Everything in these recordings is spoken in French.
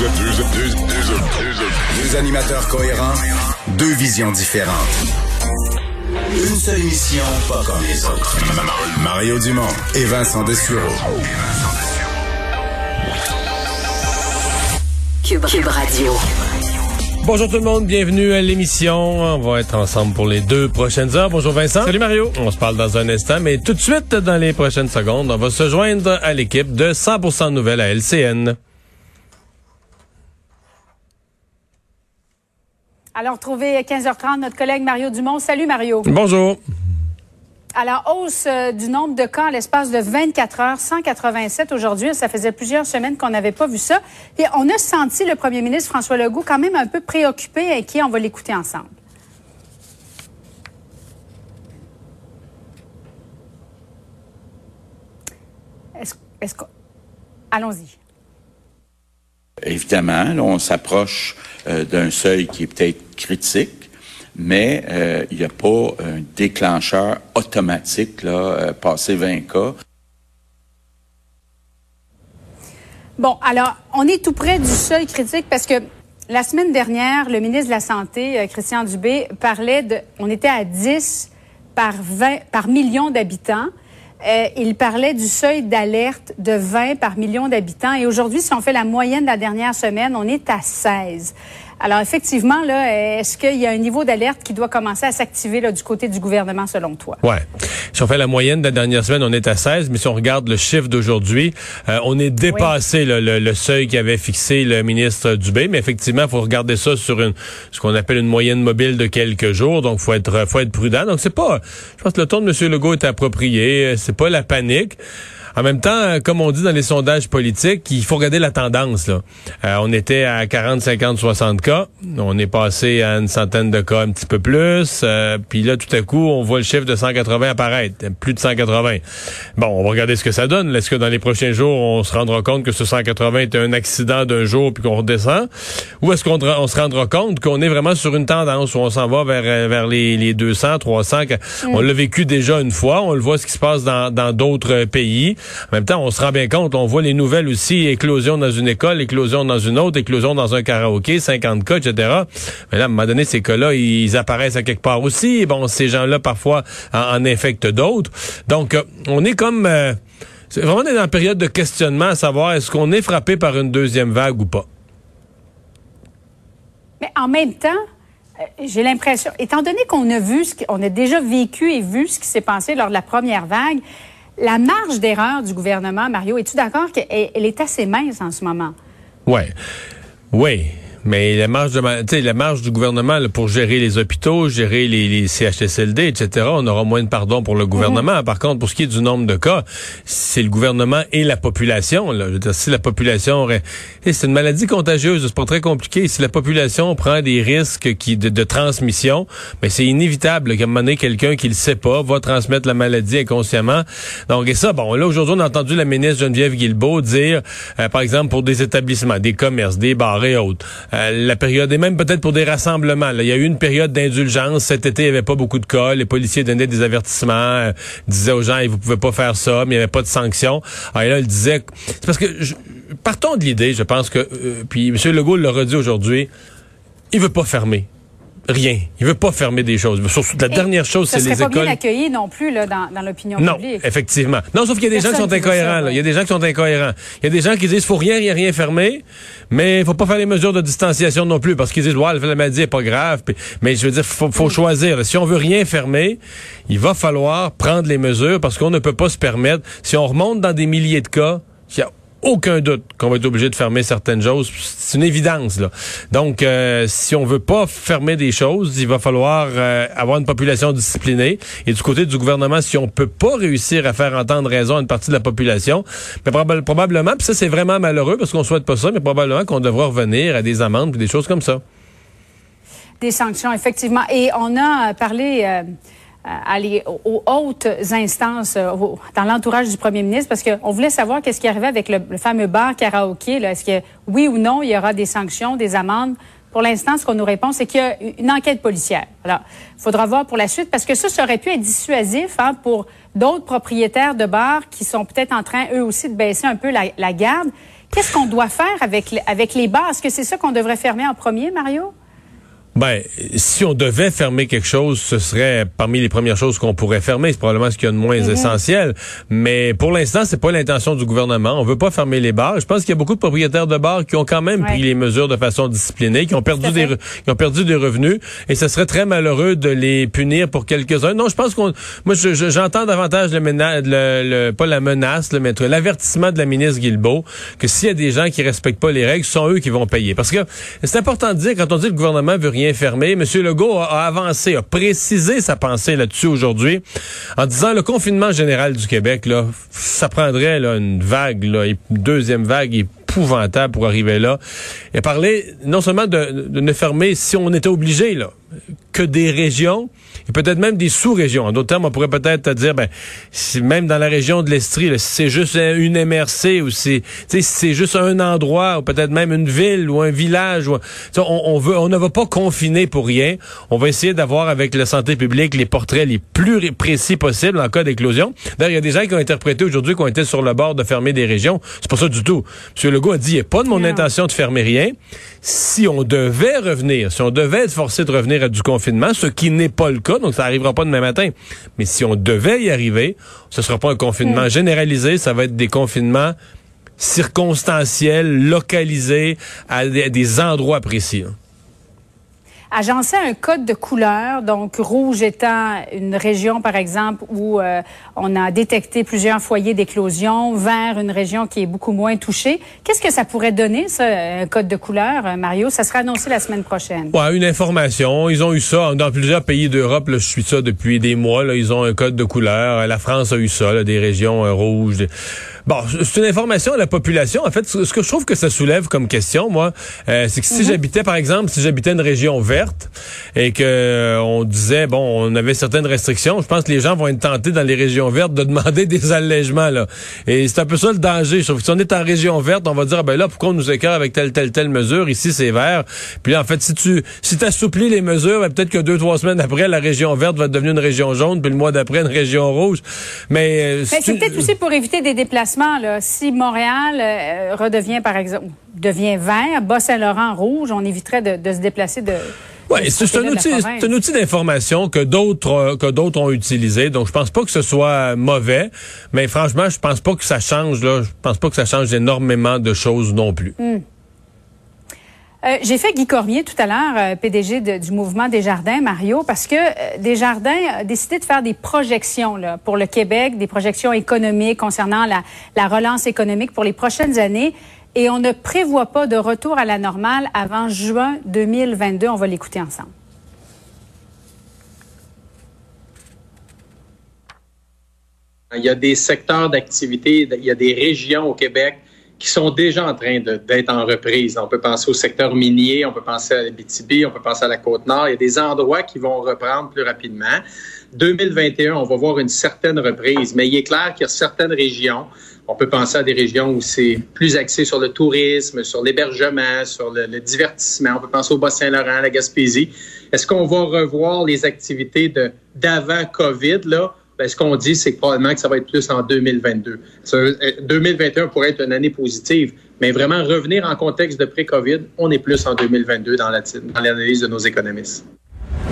Deux, deux, deux, deux, deux animateurs cohérents, deux visions différentes. Une seule émission, pas comme les autres. Mario Dumont et Vincent Dessureau. Cube, Cube Radio. Bonjour tout le monde, bienvenue à l'émission. On va être ensemble pour les deux prochaines heures. Bonjour Vincent. Salut Mario. On se parle dans un instant, mais tout de suite, dans les prochaines secondes, on va se joindre à l'équipe de 100% Nouvelles à LCN. Alors, retrouver à 15h30 notre collègue Mario Dumont. Salut Mario. Bonjour. La hausse euh, du nombre de cas à l'espace de 24 heures, 187 aujourd'hui. Ça faisait plusieurs semaines qu'on n'avait pas vu ça. Et on a senti le premier ministre François Legault quand même un peu préoccupé, inquiet. On va l'écouter ensemble. Est-ce est que... Allons-y. Évidemment, on s'approche euh, d'un seuil qui est peut-être critique, mais euh, il n'y a pas un déclencheur automatique, là, euh, passé 20 cas. Bon, alors, on est tout près du seuil critique parce que la semaine dernière, le ministre de la Santé, Christian Dubé, parlait de, on était à 10 par 20, par million d'habitants. Euh, il parlait du seuil d'alerte de 20 par million d'habitants. Et aujourd'hui, si on fait la moyenne de la dernière semaine, on est à 16. Alors, effectivement, là, est-ce qu'il y a un niveau d'alerte qui doit commencer à s'activer du côté du gouvernement, selon toi? Ouais. Si on fait la moyenne de la dernière semaine, on est à 16, mais si on regarde le chiffre d'aujourd'hui, euh, on est dépassé le, le, le seuil qu'avait fixé le ministre Dubé. Mais effectivement, il faut regarder ça sur une ce qu'on appelle une moyenne mobile de quelques jours. Donc, faut être faut être prudent. Donc, c'est pas. Je pense que le ton de M. Legault est approprié. C'est pas la panique. En même temps, comme on dit dans les sondages politiques, il faut regarder la tendance. Là. Euh, on était à 40, 50, 60 cas. On est passé à une centaine de cas un petit peu plus. Euh, puis là, tout à coup, on voit le chiffre de 180 apparaître. Plus de 180. Bon, on va regarder ce que ça donne. Est-ce que dans les prochains jours, on se rendra compte que ce 180 est un accident d'un jour puis qu'on redescend? Ou est-ce qu'on on se rendra compte qu'on est vraiment sur une tendance où on s'en va vers, vers les, les 200, 300? On l'a vécu déjà une fois. On le voit ce qui se passe dans d'autres pays. En même temps, on se rend bien compte, on voit les nouvelles aussi, éclosion dans une école, éclosion dans une autre, éclosion dans un karaoké, 50 cas, etc. Mais là, à un moment donné, ces cas-là, ils apparaissent à quelque part aussi. Bon, ces gens-là, parfois, en, en infectent d'autres. Donc, euh, on est comme... Euh, c'est vraiment dans une période de questionnement à savoir est-ce qu'on est frappé par une deuxième vague ou pas? Mais en même temps, euh, j'ai l'impression, étant donné qu'on a vu, ce qu'on a déjà vécu et vu ce qui s'est passé lors de la première vague, la marge d'erreur du gouvernement, Mario, es-tu d'accord qu'elle elle est assez mince en ce moment? Oui. Oui. Mais la marge de la marge du gouvernement là, pour gérer les hôpitaux, gérer les, les, CHSLD, etc., on aura moins de pardon pour le gouvernement. Mm -hmm. Par contre, pour ce qui est du nombre de cas, c'est le gouvernement et la population. Là. Je veux dire, si la population aurait... C'est une maladie contagieuse, c'est pas très compliqué. Si la population prend des risques qui de, de transmission, mais c'est inévitable qu'à un moment donné, quelqu'un qui le sait pas va transmettre la maladie inconsciemment. Donc, et ça, bon, là, aujourd'hui, on a entendu la ministre Geneviève Guilbeault dire, euh, par exemple, pour des établissements, des commerces, des bars et autres, euh, la période, et même peut-être pour des rassemblements. Il y a eu une période d'indulgence. Cet été, il n'y avait pas beaucoup de cas. Les policiers donnaient des avertissements, euh, disaient aux gens, vous pouvez pas faire ça, mais il n'y avait pas de sanctions. Alors là, il disait... C'est parce que... Je, partons de l'idée, je pense que... Euh, puis M. Legault l'a redit aujourd'hui, il veut pas fermer rien. Il veut pas fermer des choses. Surtout, la Et dernière chose, c'est les écoles. pas bien accueilli non plus là, dans, dans l'opinion publique. Non, effectivement. Non, sauf qu'il y a des Personne gens qui sont incohérents. Il y a des gens qui sont incohérents. Il y a des gens qui disent faut rien, rien, rien fermer, mais il faut pas faire les mesures de distanciation non plus parce qu'ils disent ouais, la maladie est pas grave. Puis, mais je veux dire, faut, faut choisir. Si on veut rien fermer, il va falloir prendre les mesures parce qu'on ne peut pas se permettre. Si on remonte dans des milliers de cas, il y a aucun doute qu'on va être obligé de fermer certaines choses. C'est une évidence. Là. Donc, euh, si on veut pas fermer des choses, il va falloir euh, avoir une population disciplinée. Et du côté du gouvernement, si on peut pas réussir à faire entendre raison à une partie de la population, mais probablement, puis ça c'est vraiment malheureux parce qu'on souhaite pas ça, mais probablement qu'on devra revenir à des amendes et des choses comme ça. Des sanctions, effectivement. Et on a parlé... Euh, aller aux hautes instances euh, dans l'entourage du premier ministre parce qu'on voulait savoir qu'est-ce qui arrivait avec le, fameux bar karaoké. Est-ce que oui ou non, il y aura des sanctions, des amendes? Pour l'instant, ce qu'on nous répond, c'est qu'il y a une enquête policière. Alors, il faudra voir pour la suite parce que ça, ça aurait pu être dissuasif hein, pour d'autres propriétaires de bars qui sont peut-être en train, eux aussi, de baisser un peu la, la garde. Qu'est-ce qu'on doit faire avec, avec les bars? Est-ce que c'est ça qu'on devrait fermer en premier, Mario? Ben, si on devait fermer quelque chose, ce serait parmi les premières choses qu'on pourrait fermer. C'est probablement ce qu'il y a de moins mhm. essentiel. Mais pour l'instant, c'est pas l'intention du gouvernement. On veut pas fermer les bars. Je pense qu'il y a beaucoup de propriétaires de bars qui ont quand même pris les mesures de façon disciplinée, qui ont perdu des, qui ont perdu des revenus. Et ce serait très malheureux de les punir pour quelques-uns. Non, je pense qu'on, moi, j'entends davantage le, le, pas la menace, le, mais l'avertissement de la ministre Guilbeault que s'il y a des gens qui respectent pas les règles, ce sont eux qui vont payer. Parce que c'est important de dire quand on dit que le gouvernement veut rien M. Legault a, avancé, a précisé sa pensée là-dessus aujourd'hui en disant le confinement général du Québec, là, ça prendrait une vague, une deuxième vague épouvantable pour arriver là. Il a parlé non seulement de, de ne fermer si on était obligé, là, que des régions et peut-être même des sous-régions. En d'autres termes, on pourrait peut-être dire, ben, si même dans la région de l'Estrie, si c'est juste une MRC ou si c'est juste un endroit ou peut-être même une ville ou un village, on, on, veut, on ne va pas confiner pour rien. On va essayer d'avoir avec la santé publique les portraits les plus précis possibles en cas d'éclosion. D'ailleurs, il y a des gens qui ont interprété aujourd'hui qu'on était sur le bord de fermer des régions. C'est pas ça du tout. M. Legault a dit, il n'y a pas de mon intention de fermer rien. Si on devait revenir, si on devait être forcé de revenir du confinement, ce qui n'est pas le cas, donc ça arrivera pas demain matin. Mais si on devait y arriver, ce sera pas un confinement hmm. généralisé, ça va être des confinements circonstanciels, localisés à des, endroits précis. Hein agencer un code de couleur, donc rouge étant une région, par exemple, où euh, on a détecté plusieurs foyers d'éclosion, vert, une région qui est beaucoup moins touchée. Qu'est-ce que ça pourrait donner, ça, un code de couleur, euh, Mario? Ça sera annoncé la semaine prochaine. Ouais, une information. Ils ont eu ça dans plusieurs pays d'Europe. je suis ça depuis des mois. Ils ont un code de couleur. La France a eu ça, des régions euh, rouges. Bon, c'est une information à la population. En fait, ce que je trouve que ça soulève comme question, moi, euh, c'est que si mhm. j'habitais, par exemple, si j'habitais une région verte et que euh, on disait, bon, on avait certaines restrictions, je pense que les gens vont être tentés dans les régions vertes de demander des allègements, là. Et c'est un peu ça le danger. Je trouve que si on est en région verte, on va dire, ah, ben là, pourquoi on nous écarte avec telle, telle, telle mesure? Ici, c'est vert. Puis là, en fait, si tu si assouplis les mesures, ben, peut-être que deux, trois semaines après, la région verte va devenir une région jaune, puis le mois d'après, une région rouge. Mais, euh, c'est peut-être aussi pour éviter des déplacements si Montréal euh, redevient, par exemple, devient vert, Bas-Saint-Laurent rouge, on éviterait de, se déplacer de. Oui, c'est un outil, un outil d'information que d'autres euh, que d'autres ont utilisé. Donc je pense pas que ce soit mauvais, mais franchement, je pense pas que ça change là, je pense pas que ça change énormément de choses non plus. Hmm. Euh, j'ai fait Guy Cormier tout à l'heure, euh, PDG du mouvement des Jardins, Mario, parce que euh, Desjardins a décidé de faire des projections pour le Québec, des projections économiques concernant la, la relance économique pour les prochaines années. Et on ne prévoit pas de retour à la normale avant juin 2022. On va l'écouter ensemble. Il y a des secteurs d'activité, il y a des régions au Québec qui sont déjà en train d'être en reprise. On peut penser au secteur minier, on peut penser à la BTB, on peut penser à la Côte-Nord. Il y a des endroits qui vont reprendre plus rapidement. 2021, on va voir une certaine reprise, mais il est clair qu'il y a certaines régions, on peut penser à des régions où c'est plus axé sur le tourisme, sur l'hébergement, sur le, le, divertissement. On peut penser au Bas-Saint-Laurent, à la Gaspésie. Est-ce qu'on va revoir les activités d'avant COVID, là? Ben, ce qu'on dit, c'est probablement que ça va être plus en 2022. 2021 euh, pourrait être une année positive, mais vraiment revenir en contexte de pré-COVID, on est plus en 2022 dans l'analyse de nos économistes.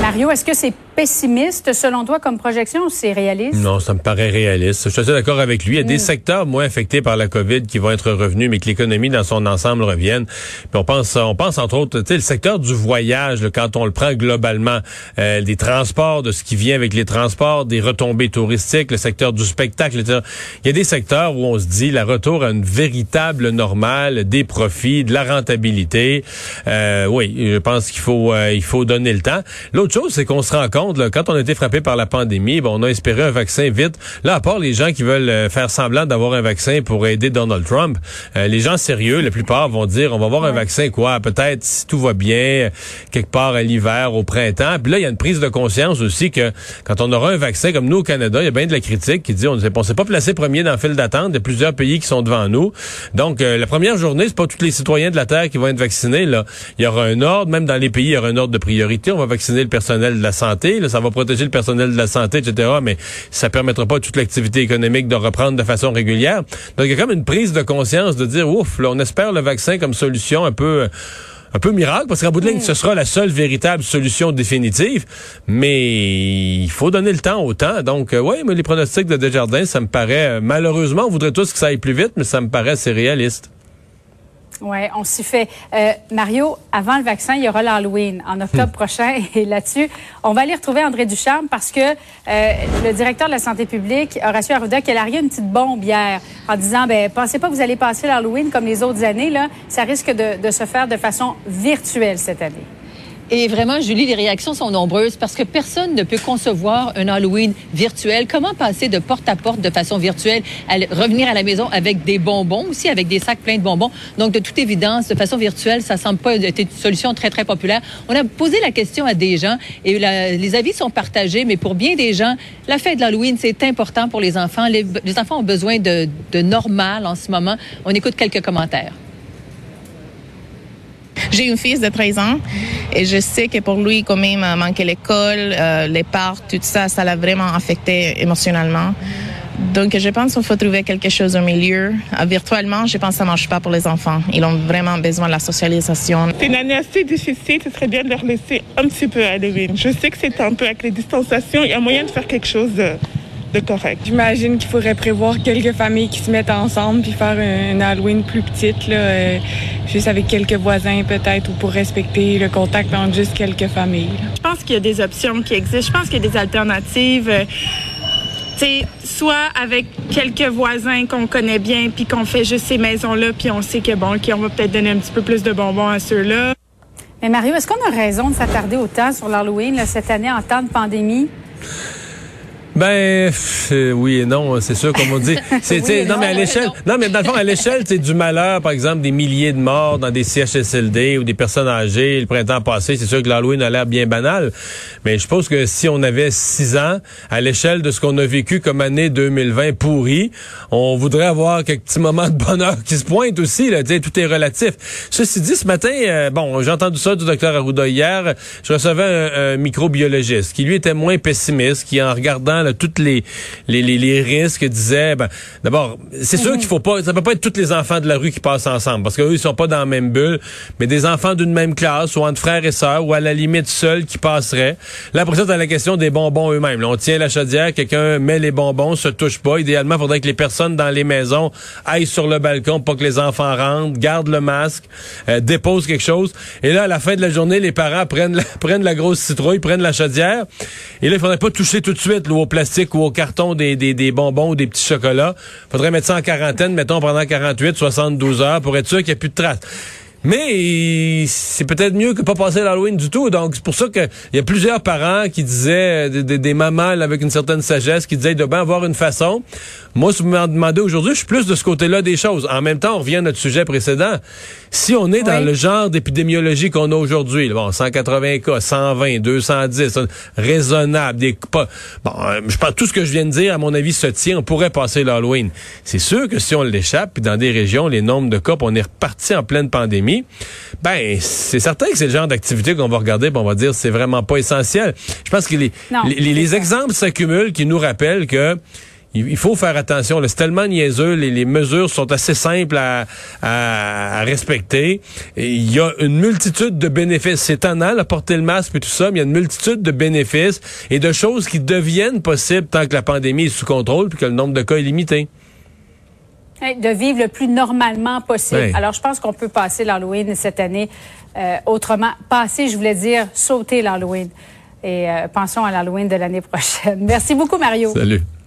Mario, est-ce que c'est pessimiste selon toi comme projection ou c'est réaliste? Non, ça me paraît réaliste. Je suis assez d'accord avec lui. Il y a des mm. secteurs moins affectés par la COVID qui vont être revenus, mais que l'économie dans son ensemble revienne. Puis on pense, on pense entre autres, tu sais, le secteur du voyage, quand on le prend globalement, euh, des transports, de ce qui vient avec les transports, des retombées touristiques, le secteur du spectacle, etc. Il y a des secteurs où on se dit la retour à une véritable normale, des profits, de la rentabilité. Euh, oui, je pense qu'il faut, euh, il faut donner le temps. L'autre chose, c'est qu'on se rend compte quand on a été frappé par la pandémie, bon, on a espéré un vaccin vite. Là, à part les gens qui veulent euh, faire semblant d'avoir un vaccin pour aider Donald Trump, euh, les gens sérieux, la plupart vont dire, on va avoir un vaccin quoi, peut-être si tout va bien, quelque part à l'hiver, au printemps. Puis là, il y a une prise de conscience aussi que quand on aura un vaccin comme nous au Canada, il y a bien de la critique qui dit, on ne s'est pas placé premier dans le fil d'attente. A plusieurs pays qui sont devant nous. Donc, euh, la première journée, c'est pas tous les citoyens de la Terre qui vont être vaccinés. Là, il y aura un ordre, même dans les pays, il y aura un ordre de priorité. On va vacciner le personnel de la santé ça va protéger le personnel de la santé, etc. Mais ça permettra pas toute l'activité économique de reprendre de façon régulière. Donc, il y a comme une prise de conscience de dire, ouf, là, on espère le vaccin comme solution un peu un peu miracle, parce qu'en bout de ligne, ce sera la seule véritable solution définitive, mais il faut donner le temps au temps. Donc, euh, oui, mais les pronostics de Desjardins, ça me paraît, euh, malheureusement, on voudrait tous que ça aille plus vite, mais ça me paraît assez réaliste. Oui, on s'y fait. Euh, Mario, avant le vaccin, il y aura l'Halloween en octobre prochain. Et là-dessus, on va aller retrouver André Ducharme parce que euh, le directeur de la santé publique, Horacio Arruda, qui a largué une petite bombe hier en disant, ben pensez pas que vous allez passer l'Halloween comme les autres années. Là, ça risque de se faire de façon virtuelle cette année. Et vraiment, Julie, les réactions sont nombreuses parce que personne ne peut concevoir un Halloween virtuel. Comment passer de porte à porte de façon virtuelle, revenir à la maison avec des bonbons aussi, avec des sacs pleins de bonbons? Donc, de toute évidence, de façon virtuelle, ça semble pas être une solution très, très populaire. On a posé la question à des gens et les avis sont partagés, mais pour bien des gens, la fête de l'Halloween, c'est important pour les enfants. Les, les enfants ont besoin de, de normal en ce moment. On écoute quelques commentaires. J'ai une fils de 13 ans et je sais que pour lui, quand même, manquer l'école, euh, les parts, tout ça, ça l'a vraiment affecté émotionnellement. Donc, je pense qu'il faut trouver quelque chose au milieu. Euh, virtuellement, je pense que ça marche pas pour les enfants. Ils ont vraiment besoin de la socialisation. C'est une année assez difficile. Ce serait bien de leur laisser un petit peu Halloween. Je sais que c'est un peu avec les distanciations. Il y a moyen de faire quelque chose correct. J'imagine qu'il faudrait prévoir quelques familles qui se mettent ensemble puis faire une Halloween plus petite, là, euh, juste avec quelques voisins peut-être, ou pour respecter le contact entre juste quelques familles. Je pense qu'il y a des options qui existent. Je pense qu'il y a des alternatives. Euh, soit avec quelques voisins qu'on connaît bien, puis qu'on fait juste ces maisons-là, puis on sait que bon, on va peut-être donner un petit peu plus de bonbons à ceux-là. Mais Mario, est-ce qu'on a raison de s'attarder autant sur l'Halloween cette année en temps de pandémie? Ben oui et non, c'est sûr comme on dit. C'est non, mais à l'échelle, non mais dans le fond à l'échelle, c'est du malheur par exemple des milliers de morts dans des CHSLD ou des personnes âgées le printemps passé, c'est sûr que l'Halloween a l'air bien banal, mais je pense que si on avait six ans à l'échelle de ce qu'on a vécu comme année 2020 pourri, on voudrait avoir quelques petits moments de bonheur qui se pointent aussi là, tout est relatif. Ceci dit ce matin, euh, bon, j'ai entendu ça du docteur Arruda hier, je recevais un microbiologiste qui lui était moins pessimiste, qui en regardant toutes les, les, les, risques, disait, ben, d'abord, c'est sûr qu'il faut pas, ça peut pas être tous les enfants de la rue qui passent ensemble, parce qu'eux, ils sont pas dans la même bulle, mais des enfants d'une même classe, ou entre frères et sœurs, ou à la limite seuls qui passeraient. Là, après ça, t'as la question des bonbons eux-mêmes. on tient la chaudière, quelqu'un met les bonbons, se touche pas. Idéalement, il faudrait que les personnes dans les maisons aillent sur le balcon pour que les enfants rentrent, gardent le masque, euh, déposent quelque chose. Et là, à la fin de la journée, les parents prennent la, prennent la grosse citrouille, prennent la chaudière. Et là, il faudrait pas toucher tout de suite là, plastique ou au carton des, bonbons ou des petits chocolats. Faudrait mettre ça en quarantaine, mettons, pendant 48, 72 heures pour être sûr qu'il n'y a plus de traces. Mais c'est peut-être mieux que pas passer l'Halloween du tout. Donc, c'est pour ça qu'il y a plusieurs parents qui disaient, des, des, mamans avec une certaine sagesse, qui disaient de bien avoir une façon. Moi, si vous me demandez aujourd'hui, je suis plus de ce côté-là des choses. En même temps, on revient à notre sujet précédent. Si on est dans le genre d'épidémiologie qu'on a aujourd'hui, bon, 180 cas, 120, 210, raisonnable, des pas, bon, euh, je pense tout ce que je viens de dire, à mon avis, se tient. On pourrait passer l'Halloween. C'est sûr que si on l'échappe, puis dans des régions, les nombres de cas, on est reparti en pleine pandémie ben c'est certain que c'est le genre d'activité qu'on va regarder, on va dire c'est vraiment pas essentiel. Je pense que les, les, exemples s'accumulent qui nous rappellent que il, faut faire attention. C'est tellement niaiseux. Les, les, mesures sont assez simples à, à, respecter. Et il y a une multitude de bénéfices. C'est étonnant, la porter le masque et tout ça, mais il y a une multitude de bénéfices et de choses qui deviennent possibles tant que la pandémie est sous contrôle puis que le nombre de cas est limité de vivre le plus normalement possible. Alors, je pense qu'on peut passer l'Halloween cette année euh, autrement. Passer, je voulais dire, sauter l'Halloween. Et euh, pensons à l'Halloween de l'année prochaine. Merci beaucoup, Mario. Salut.